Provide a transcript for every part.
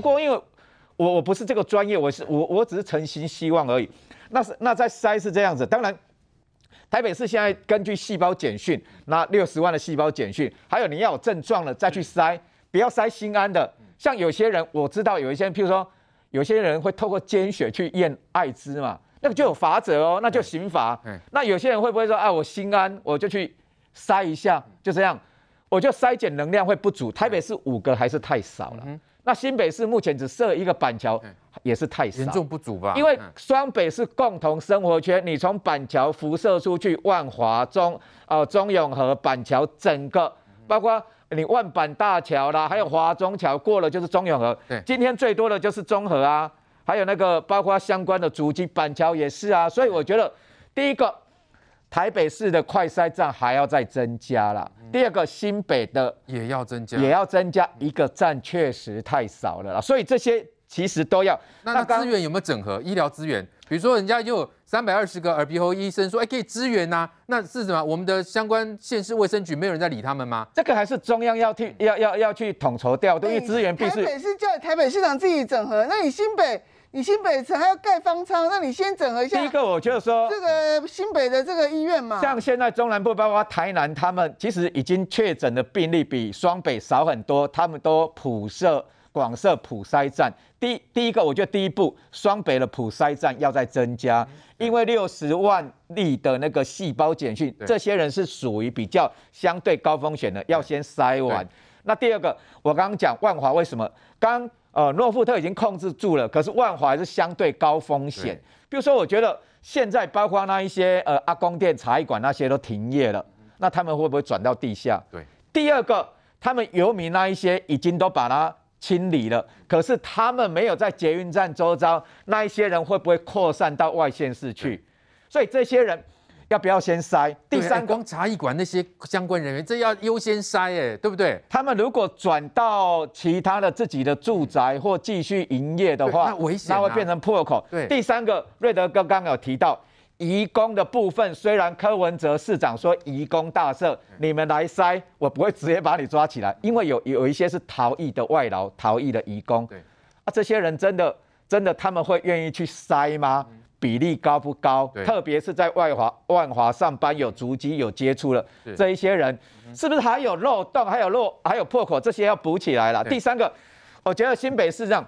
不过因为我我不是这个专业，我是我我只是诚心希望而已。那是那在筛是这样子，当然台北市现在根据细胞简讯，那六十万的细胞简讯，还有你要有症状了再去筛，不要筛心安的。像有些人我知道有一些人，譬如说有些人会透过捐血去验艾滋嘛，那个就有罚则哦，那就刑罚。那有些人会不会说啊，我心安我就去筛一下，就这样，我就筛检能量会不足。台北市五个还是太少了，那新北市目前只设一个板桥，也是太少，严重不足吧？因为双北是共同生活圈，你从板桥辐射出去，万华中呃中永和板桥整个，包括你万板大桥啦，还有华中桥过了就是中永和。对，今天最多的就是中和啊，还有那个包括相关的主机，板桥也是啊。所以我觉得第一个。台北市的快筛站还要再增加了。第二个，新北的也要增加，也要增加一个站，确实太少了。所以这些其实都要。那那资源有没有整合？医疗资源，比如说人家就有三百二十个耳鼻喉医生说，哎，可以支援呐。那是什么？我们的相关县市卫生局没有人在理他们吗？这个还是中央要去要要要去统筹调度，因为资源必须。台北市叫台北市长自己整合，那你新北？你新北城还要盖方舱，那你先整合一下。第一个，我觉得说这个新北的这个医院嘛，像现在中南部包括台南，他们其实已经确诊的病例比双北少很多，他们都普设广设普筛站。第第一个，我觉得第一步，双北的普筛站要再增加，因为六十万例的那个细胞简讯，这些人是属于比较相对高风险的，要先筛完。那第二个，我刚刚讲万华为什么刚。呃，诺富特已经控制住了，可是万华还是相对高风险。比如说，我觉得现在包括那一些呃阿公店、茶艺馆那些都停业了，那他们会不会转到地下？对。第二个，他们游民那一些已经都把它清理了，可是他们没有在捷运站周遭，那一些人会不会扩散到外县市去？所以这些人。要不要先筛？第三，光茶艺馆那些相关人员，这要优先筛，哎，对不对？他们如果转到其他的自己的住宅或继续营业的话，那危险，那会变成破口。对。第三个，瑞德哥刚刚有提到移工的部分，虽然柯文哲市长说移工大赦，你们来筛，我不会直接把你抓起来，因为有有一些是逃逸的外劳、逃逸的移工。对。啊，这些人真的真的他们会愿意去筛吗？比例高不高？特别是在外华万华上班有足迹有接触了这一些人，是不是还有漏洞？还有漏还有破口？这些要补起来了。第三个，我觉得新北市长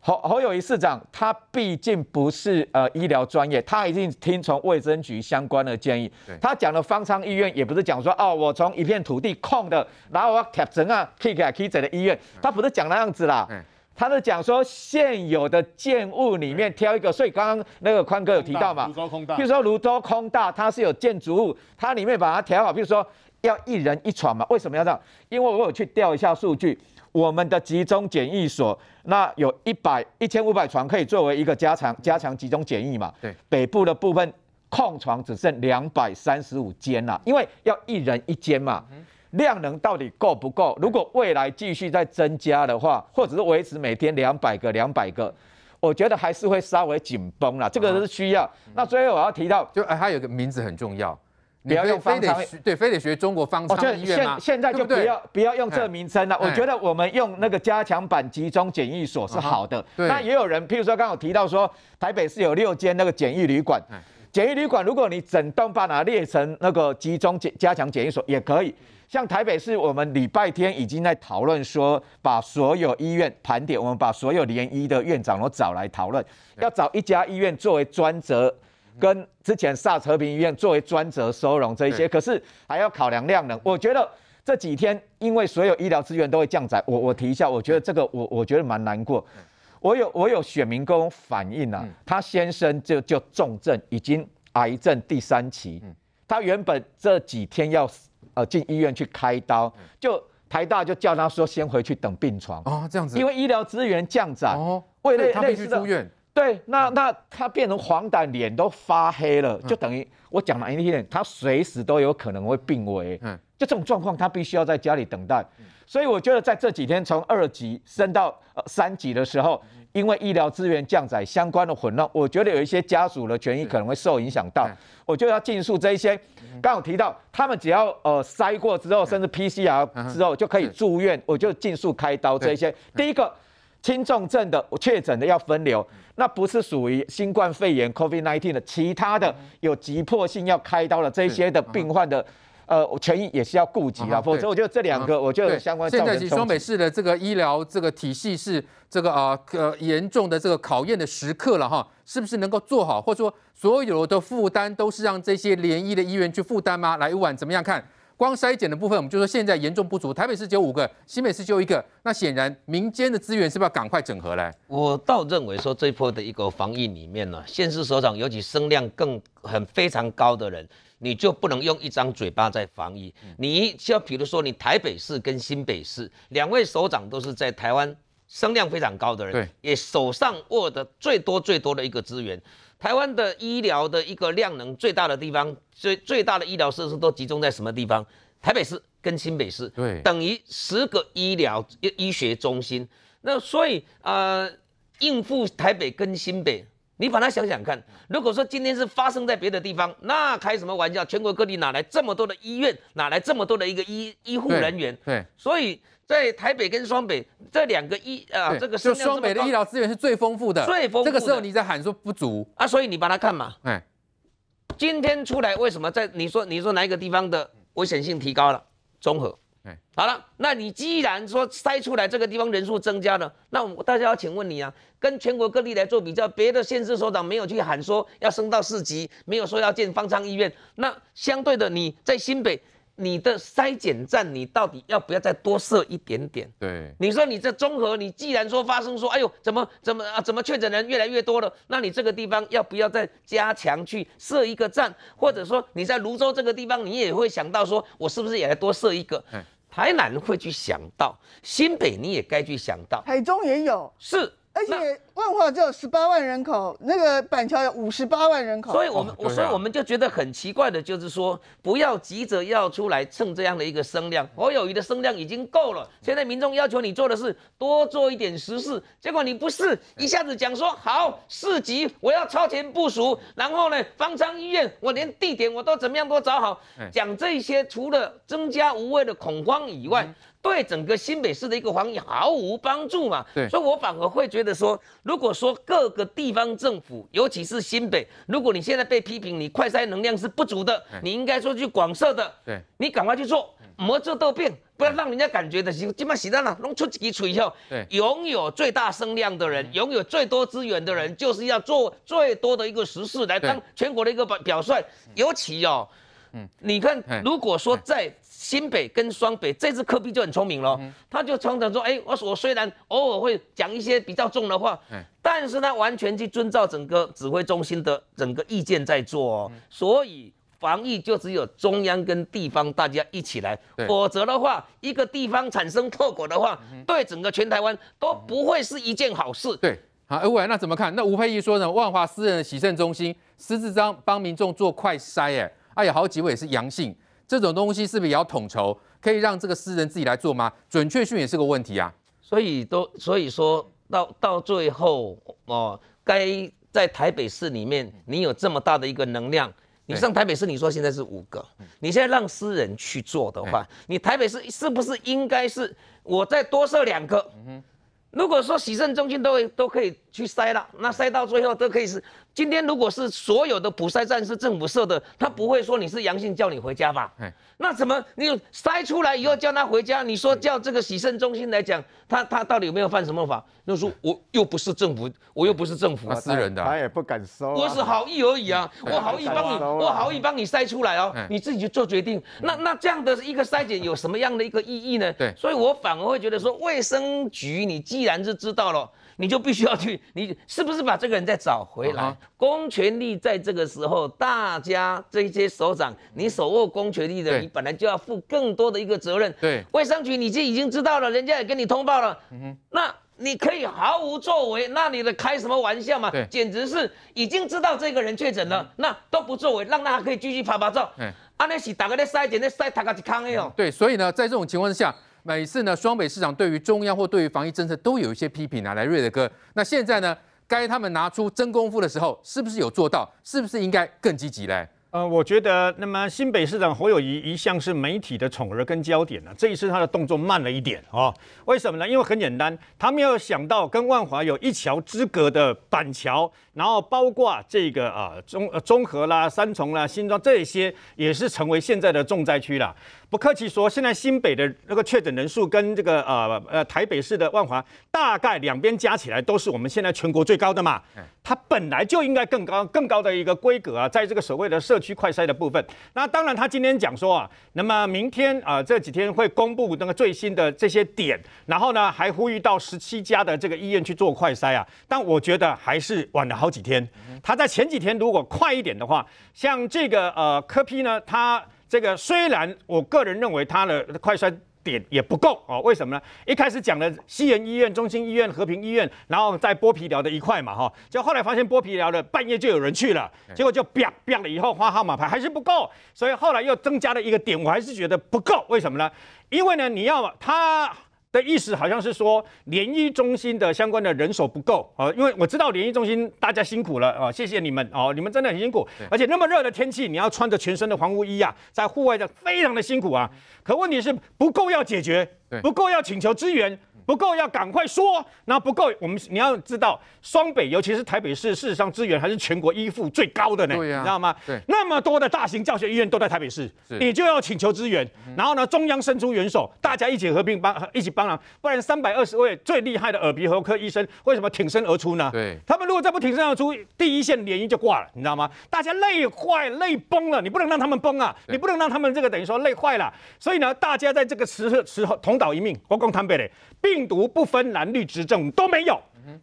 侯侯友宜市长，他毕竟不是呃医疗专业，他一定听从卫生局相关的建议。他讲的方舱医院也不是讲说哦，我从一片土地空的，然后我要贴整啊，K 给 K 的医院，他不是讲那样子啦。他是讲说现有的建物里面挑一个，所以刚刚那个宽哥有提到嘛，譬如说泸州空大，它是有建筑物，它里面把它调好，譬如说要一人一床嘛，为什么要这样？因为我有去调一下数据，我们的集中检疫所那有一百一千五百床可以作为一个加强加强集中检疫嘛，对，北部的部分空床只剩两百三十五间了，因为要一人一间嘛。量能到底够不够？如果未来继续再增加的话，或者是维持每天两百个、两百个，我觉得还是会稍微紧绷了。这个是需要。那最后我要提到，就哎，它有个名字很重要，不要用方舱，对，非得学中国方舱医院吗？现现在就不要不要用这个名称了。我觉得我们用那个加强版集中检疫所是好的。那也有人，譬如说刚刚有提到说，台北市有六间那个检疫旅馆，检疫旅馆如果你整栋把它列成那个集中检加强检疫所也可以。像台北市，我们礼拜天已经在讨论说，把所有医院盘点，我们把所有联医的院长都找来讨论，要找一家医院作为专责，跟之前 SARS 和平医院作为专责收容这一些，可是还要考量量能。我觉得这几天因为所有医疗资源都会降载，我我提一下，我觉得这个我我觉得蛮难过。我有我有选民跟我反映啊，他先生就就重症，已经癌症第三期，他原本这几天要。呃，进医院去开刀，就台大就叫他说先回去等病床哦，这样子，因为医疗资源降载哦，为了他必须住院，对，那那他变成黄疸，脸都发黑了，就等于我讲了一点，他随时都有可能会病危，嗯，就这种状况，他必须要在家里等待，所以我觉得在这几天从二级升到呃三级的时候。因为医疗资源降载相关的混乱，我觉得有一些家属的权益可能会受影响到。我就要尽速这一些，刚好提到他们只要呃筛过之后，甚至 PCR 之后就可以住院，我就尽速开刀这一些。第一个，轻重症的确诊的要分流，那不是属于新冠肺炎 COVID-19 的其他的有急迫性要开刀的这些的病患的。呃，权益也是要顾及啊，否则我觉得这两个，我觉得相关。现在其实双北市的这个医疗这个体系是这个啊呃严重的这个考验的时刻了哈，是不是能够做好，或者说所有的负担都是让这些联医的医院去负担吗？来，婉怎么样看？光筛检的部分，我们就说现在严重不足，台北市只有五个，新北市就一个，那显然民间的资源是不是要赶快整合嘞？我倒认为说这波的一个防疫里面呢，县市首长尤其声量更很非常高的人。你就不能用一张嘴巴在防疫，你像比如说你台北市跟新北市两位首长都是在台湾声量非常高的人，对，也手上握的最多最多的一个资源。台湾的医疗的一个量能最大的地方，最最大的医疗设施都集中在什么地方？台北市跟新北市，对，等于十个医疗医医学中心。那所以呃，应付台北跟新北。你把它想想看，如果说今天是发生在别的地方，那开什么玩笑？全国各地哪来这么多的医院？哪来这么多的一个医医护人员？对，对，所以在台北跟双北这两个医啊，这个就双北的医疗资源是最丰富的，最丰富的。这个时候你在喊说不足啊，所以你把它看嘛。哎，今天出来为什么在你说你说哪一个地方的危险性提高了？综合。哎，好了，那你既然说筛出来这个地方人数增加了，那我大家要请问你啊，跟全国各地来做比较，别的县市首长没有去喊说要升到四级，没有说要建方舱医院，那相对的你在新北，你的筛检站你到底要不要再多设一点点？对，你说你这综合，你既然说发生说，哎呦，怎么怎么啊，怎么确诊人越来越多了，那你这个地方要不要再加强去设一个站，或者说你在泸州这个地方，你也会想到说我是不是也来多设一个？台南会去想到，新北你也该去想到，台中也有，是。而且万华只有十八万人口，那个板桥有五十八万人口，所以我们我所以我们就觉得很奇怪的，就是说不要急着要出来蹭这样的一个声量，侯友宜的声量已经够了，现在民众要求你做的是多做一点实事，结果你不是一下子讲说好市级我要超前部署，然后呢方舱医院我连地点我都怎么样都找好，讲这些除了增加无谓的恐慌以外。对整个新北市的一个防疫毫无帮助嘛？对，所以我反而会觉得说，如果说各个地方政府，尤其是新北，如果你现在被批评你快筛能量是不足的，你应该说去广设的，对，你赶快去做，莫做豆变，不要让人家感觉的是基本洗单了，弄出几锤以后，对，拥有最大声量的人，拥有最多资源的人，就是要做最多的一个实事来当全国的一个表表率，尤其哦，嗯，你看，如果说在。新北跟双北这次科比就很聪明了，他就常常说，哎，我我虽然偶尔会讲一些比较重的话，但是他完全去遵照整个指挥中心的整个意见在做哦，所以防疫就只有中央跟地方大家一起来，否则的话，一个地方产生破果的话，对整个全台湾都不会是一件好事。对，好，哎，喂，那怎么看？那吴佩仪说呢？万华私人的洗肾中心私自帮帮民众做快筛，哎，哎呀，好几位是阳性。这种东西是不是也要统筹？可以让这个私人自己来做吗？准确性也是个问题啊。所以都所以说到到最后哦，该在台北市里面，你有这么大的一个能量，你上台北市，你说现在是五个，你现在让私人去做的话，你台北市是不是应该是我再多设两个？如果说洗肾中心都都可以去筛了，那筛到最后都可以是。今天如果是所有的普筛站是政府设的，他不会说你是阳性叫你回家吧？那怎么你筛出来以后叫他回家？你说叫这个洗肾中心来讲，他他到底有没有犯什么法？就说我又不是政府，我又不是政府，他私人的，他也不敢收。我是好意而已啊，我好意帮你，我好意帮你筛出来哦，你自己去做决定。那那这样的一个筛检有什么样的一个意义呢？对，所以我反而会觉得说，卫生局你既然是知道了。你就必须要去，你是不是把这个人再找回来？公权力在这个时候，大家这些首长，你手握公权力的，你本来就要负更多的一个责任。对，卫生局你就已经知道了，人家也跟你通报了。嗯哼，那你可以毫无作为，那你的开什么玩笑嘛？对，简直是已经知道这个人确诊了，那都不作为，让他可以继续拍拍照。嗯，啊，那是大家在筛检，在筛他个一康的哦。对，所以呢，在这种情况之下。每次呢，双北市长对于中央或对于防疫政策都有一些批评啊，来瑞德哥。那现在呢，该他们拿出真功夫的时候，是不是有做到？是不是应该更积极嘞？呃，我觉得那么新北市长侯友谊一向是媒体的宠儿跟焦点呢、啊，这一次他的动作慢了一点哦。为什么呢？因为很简单，他没有想到跟万华有一桥之隔的板桥，然后包括这个啊中呃中和啦、三重啦、新庄这些，也是成为现在的重灾区了。不客气说，现在新北的那个确诊人数跟这个呃呃台北市的万华，大概两边加起来都是我们现在全国最高的嘛。它本来就应该更高更高的一个规格啊，在这个所谓的社区快筛的部分。那当然，他今天讲说啊，那么明天啊这几天会公布那个最新的这些点，然后呢还呼吁到十七家的这个医院去做快筛啊。但我觉得还是晚了好几天。他在前几天如果快一点的话，像这个呃科批呢，他。这个虽然我个人认为它的快衰点也不够哦，为什么呢？一开始讲了西园医院、中心医院、和平医院，然后在剥皮疗的一块嘛哈，就后来发现剥皮疗的半夜就有人去了，结果就啪啪了以后发号码牌还是不够，所以后来又增加了一个点，我还是觉得不够，为什么呢？因为呢，你要他。的意思好像是说联谊中心的相关的人手不够啊，因为我知道联谊中心大家辛苦了啊，谢谢你们哦，你们真的很辛苦，而且那么热的天气，你要穿着全身的防护衣啊，在户外的非常的辛苦啊。可问题是不够要解决，不够要请求支援。不够要赶快说，那不够，我们你要知道，双北尤其是台北市，事实上资源还是全国依附最高的呢，你知道吗？对，那么多的大型教学医院都在台北市，你就要请求支援，然后呢，中央伸出援手，大家一起合并帮，一起帮忙，不然三百二十位最厉害的耳鼻喉科医生为什么挺身而出呢？对，他们如果再不挺身而出，第一线联医就挂了，你知道吗？大家累坏、累崩了，你不能让他们崩啊，你不能让他们这个等于说累坏了，所以呢，大家在这个时时候同岛一命，我讲坦白的。病毒不分蓝绿执政都没有，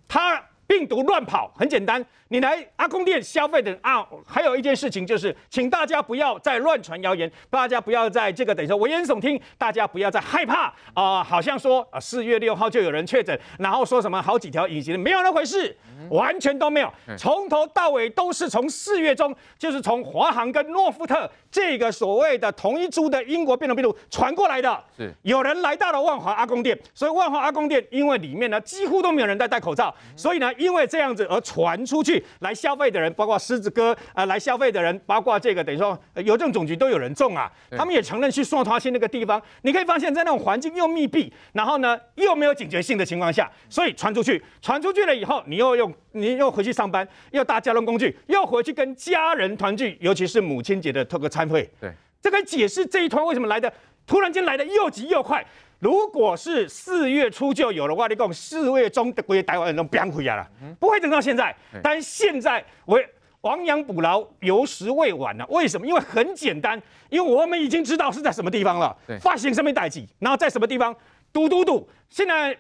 他病毒乱跑，很简单。你来阿公店消费的啊，还有一件事情就是，请大家不要再乱传谣言，大家不要在这个等于说危言耸听，大家不要再害怕啊、呃，好像说啊四月六号就有人确诊，然后说什么好几条隐形的，没有那回事，完全都没有，从头到尾都是从四月中，就是从华航跟诺富特这个所谓的同一株的英国变种病毒传过来的，是。有人来到了万华阿公店，所以万华阿公店因为里面呢几乎都没有人在戴口罩，所以呢因为这样子而传出去。来消费的人，包括狮子哥啊、呃，来消费的人，包括这个等于说邮政总局都有人中啊。他们也承认去双塔区那个地方，你可以发现，在那种环境又密闭，然后呢又没有警觉性的情况下，所以传出去，传出去了以后，你又用你又回去上班，又搭交通工具，又回去跟家人团聚，尤其是母亲节的特个餐会。对，这可以解释这一团为什么来的突然间来的又急又快。如果是四月初就有的话，你讲四月中的归台湾人都变回来了，不会等到现在。但是现在我亡羊补牢，犹时未晚了。为什么？因为很简单，因为我们已经知道是在什么地方了，发行什么代际，然后在什么地方堵堵堵。现在。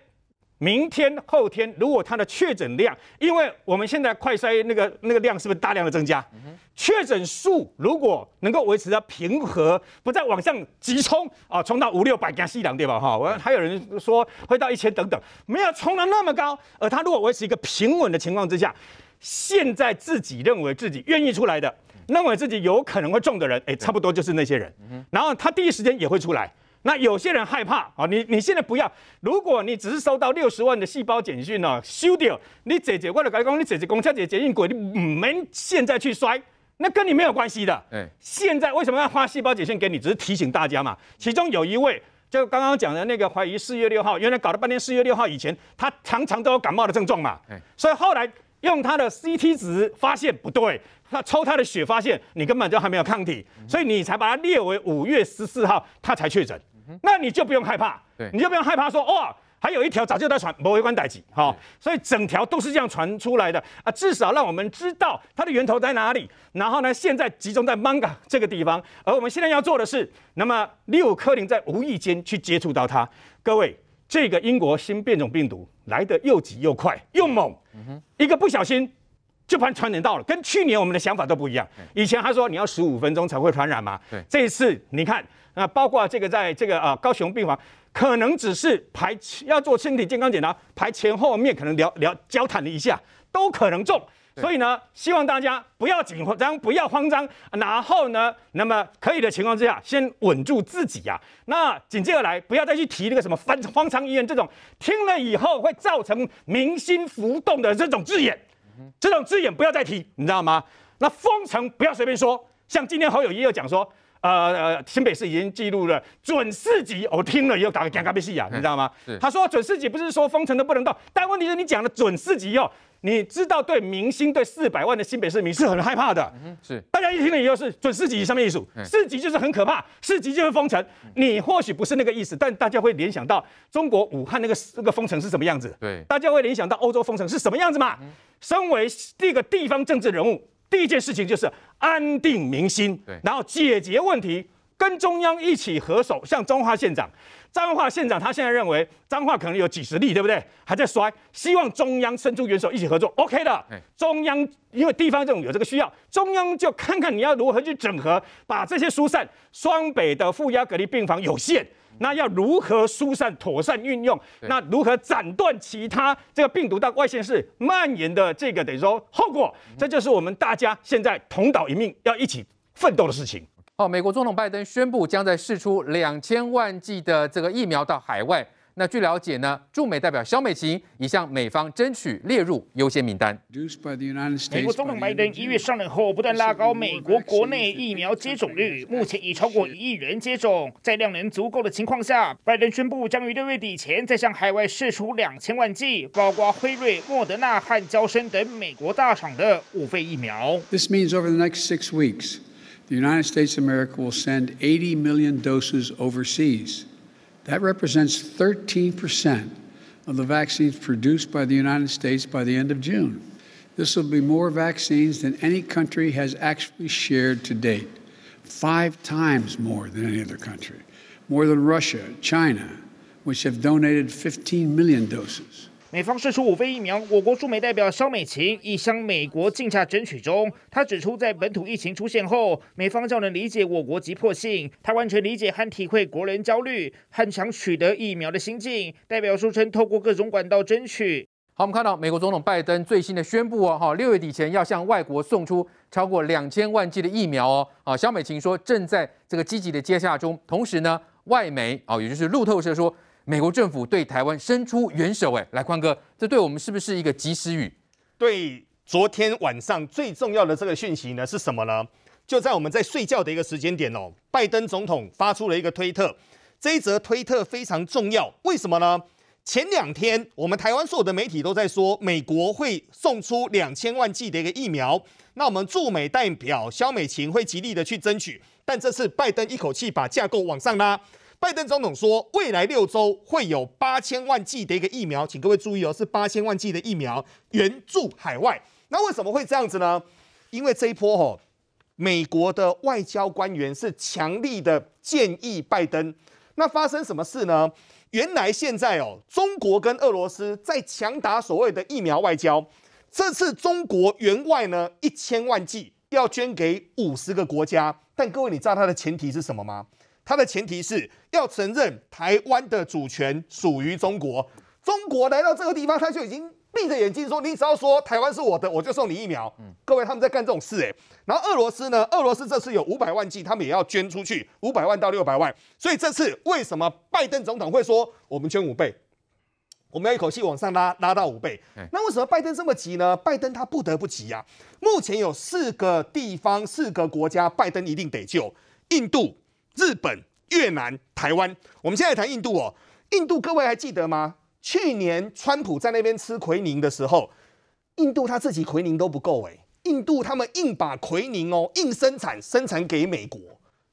明天后天，如果它的确诊量，因为我们现在快筛那个那个量是不是大量的增加？确诊数如果能够维持在平和，不再往上急冲啊，冲到五六百加西两对吧？哈，我还有人说会到一千等等，没有冲到那么高。而它如果维持一个平稳的情况之下，现在自己认为自己愿意出来的，认为自己有可能会中的人，哎，差不多就是那些人。然后他第一时间也会出来。那有些人害怕啊，你你现在不要。如果你只是收到六十万的细胞简讯呢，收掉，你姐姐为了改工，你姐姐公车姐捷运轨，你没现在去摔，那跟你没有关系的。哎，现在为什么要发细胞简讯给你？只是提醒大家嘛。其中有一位，就刚刚讲的那个怀疑四月六号，原来搞了半天四月六号以前，他常常都有感冒的症状嘛。所以后来用他的 CT 值发现不对，他抽他的血发现你根本就还没有抗体，所以你才把它列为五月十四号他才确诊。那你就不用害怕，你就不用害怕说哦，还有一条早就在传，不为关系的，好，所以整条都是这样传出来的啊，至少让我们知道它的源头在哪里。然后呢，现在集中在 Manga 这个地方，而我们现在要做的是，那么你有可能在无意间去接触到它。各位，这个英国新变种病毒来得又急又快又猛，一个不小心就把传染到了，跟去年我们的想法都不一样。以前他说你要十五分钟才会传染嘛，这一次你看。那包括这个，在这个啊高雄病房，可能只是排要做身体健康检查，排前后面可能聊聊交谈了一下，都可能中。所以呢，希望大家不要紧张，不要慌张。然后呢，那么可以的情况之下，先稳住自己呀、啊。那紧接着来，不要再去提那个什么方方舱医院这种，听了以后会造成民心浮动的这种字眼，这种字眼不要再提，你知道吗？那封城不要随便说。像今天侯友宜又讲说，呃呃，新北市已经记录了准四级，我听了又打个尴尬被戏啊，你知道吗？他说准四级不是说封城都不能动，但问题是你讲的准四级哦。你知道对明星对四百万的新北市民是很害怕的，嗯、是大家一听了以后是准四级上面一数，四级就是很可怕，四级就是封城。你或许不是那个意思，但大家会联想到中国武汉那个那个封城是什么样子，对，大家会联想到欧洲封城是什么样子嘛？身为这个地方政治人物，第一件事情就是安定民心，然后解决问题，跟中央一起合手，像彰化县长。彰化县长他现在认为彰化可能有几十例，对不对？还在衰，希望中央伸出援手一起合作，OK 的。中央因为地方这种有这个需要，中央就看看你要如何去整合，把这些疏散。双北的负压隔离病房有限，那要如何疏散、妥善运用？那如何斩断其他这个病毒到外线市蔓延的这个等于说后果？这就是我们大家现在同岛一命要一起奋斗的事情。哦，美国总统拜登宣布将在试出两千万剂的这个疫苗到海外。那据了解呢，驻美代表肖美琴已向美方争取列入优先名单。美国总统拜登一月上任后，不断拉高美国国内疫苗接种率，目前已超过一亿人接种。在量能足够的情况下，拜登宣布将于六月底前再向海外释出两千万剂，包括辉瑞、莫德纳和娇生等美国大厂的五费疫苗。This means over the next six weeks. The United States of America will send 80 million doses overseas. That represents 13% of the vaccines produced by the United States by the end of June. This will be more vaccines than any country has actually shared to date, five times more than any other country, more than Russia, China, which have donated 15 million doses. 美方释出五费疫苗，我国驻美代表肖美琴已向美国竞价争取中。他指出，在本土疫情出现后，美方较能理解我国急迫性，他完全理解和体会国人焦虑，很想取得疫苗的心境。代表书称，透过各种管道争取。好，我们看到美国总统拜登最新的宣布哦，哈，六月底前要向外国送出超过两千万剂的疫苗哦。啊，肖美琴说正在这个积极的接洽中，同时呢，外媒啊，也就是路透社说。美国政府对台湾伸出援手，哎，来宽哥，这对我们是不是一个及时雨？对，昨天晚上最重要的这个讯息呢是什么呢？就在我们在睡觉的一个时间点哦，拜登总统发出了一个推特，这一则推特非常重要，为什么呢？前两天我们台湾所有的媒体都在说，美国会送出两千万剂的一个疫苗，那我们驻美代表肖美琴会极力的去争取，但这次拜登一口气把架构往上拉。拜登总统说，未来六周会有八千万剂的一个疫苗，请各位注意哦，是八千万剂的疫苗援助海外。那为什么会这样子呢？因为这一波哦，美国的外交官员是强力的建议拜登。那发生什么事呢？原来现在哦，中国跟俄罗斯在强打所谓的疫苗外交。这次中国援外呢一千万剂要捐给五十个国家，但各位你知道它的前提是什么吗？它的前提是要承认台湾的主权属于中国。中国来到这个地方，他就已经闭着眼睛说：“你只要说台湾是我的，我就送你疫苗。”嗯各位他们在干这种事哎。然后俄罗斯呢？俄罗斯这次有五百万剂，他们也要捐出去，五百万到六百万。所以这次为什么拜登总统会说我们捐五倍？我们要一口气往上拉，拉到五倍。那为什么拜登这么急呢？拜登他不得不急呀、啊。目前有四个地方、四个国家，拜登一定得救：印度。日本、越南、台湾，我们现在谈印度哦。印度各位还记得吗？去年川普在那边吃奎宁的时候，印度他自己奎宁都不够诶。印度他们硬把奎宁哦硬生产，生产给美国。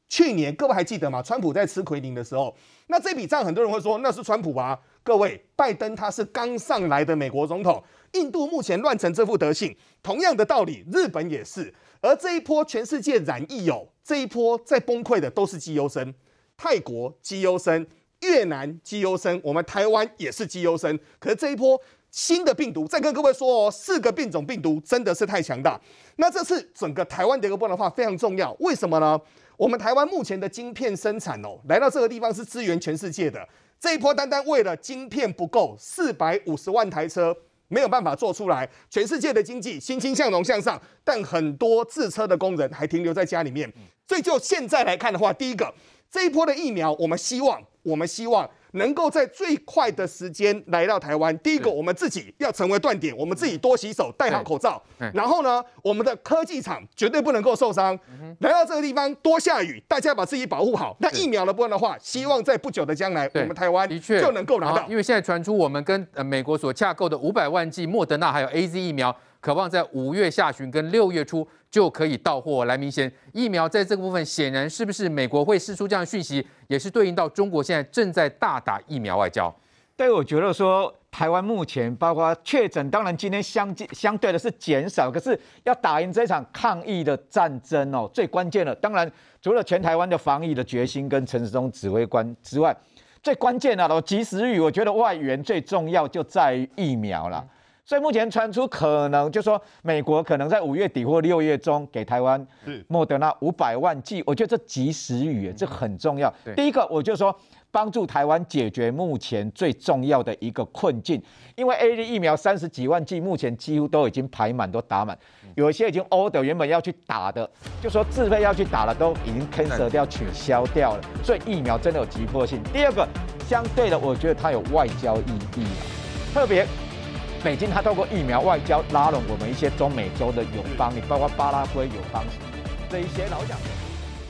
去年各位还记得吗？川普在吃奎宁的时候，那这笔账很多人会说那是川普啊。各位，拜登他是刚上来的美国总统，印度目前乱成这副德性，同样的道理，日本也是。而这一波全世界染疫有这一波在崩溃的都是绩优生，泰国绩优生，越南绩优生，我们台湾也是绩优生。可是这一波新的病毒，再跟各位说哦，四个变种病毒真的是太强大。那这次整个台湾的一个变化非常重要，为什么呢？我们台湾目前的晶片生产哦，来到这个地方是支援全世界的。这一波单单为了晶片不够，四百五十万台车。没有办法做出来，全世界的经济欣欣向荣向上，但很多自车的工人还停留在家里面。所以就现在来看的话，第一个，这一波的疫苗，我们希望，我们希望。能够在最快的时间来到台湾，第一个，我们自己要成为断点，我们自己多洗手，戴好口罩。然后呢，我们的科技厂绝对不能够受伤。来到这个地方多下雨，大家把自己保护好。那疫苗的部分的话，希望在不久的将来，我们台湾的确就能够拿到。因为现在传出我们跟呃美国所架构的五百万剂莫德纳还有 AZ 疫苗，渴望在五月下旬跟六月初就可以到货。来明显，疫苗在这个部分显然是不是美国会释出这样的讯息，也是对应到中国现在正在大打疫苗外交。对，我觉得说台湾目前包括确诊，当然今天相相对的是减少，可是要打赢这场抗疫的战争哦，最关键的当然除了全台湾的防疫的决心跟陈时中指挥官之外，最关键的哦，及时雨，我觉得外援最重要就在于疫苗了。所以目前传出可能就说美国可能在五月底或六月中给台湾莫德纳五百万剂，我觉得这及时雨，这很重要。第一个，我就说帮助台湾解决目前最重要的一个困境，因为 AZ 疫苗三十几万剂，目前几乎都已经排满，都打满，有一些已经 order 原本要去打的，就说自费要去打了，都已经 cancel 掉取消掉了，所以疫苗真的有急迫性。第二个，相对的，我觉得它有外交意义，特别。美金它透过疫苗外交拉拢我们一些中美洲的友邦，你包括巴拉圭友邦这一些老讲。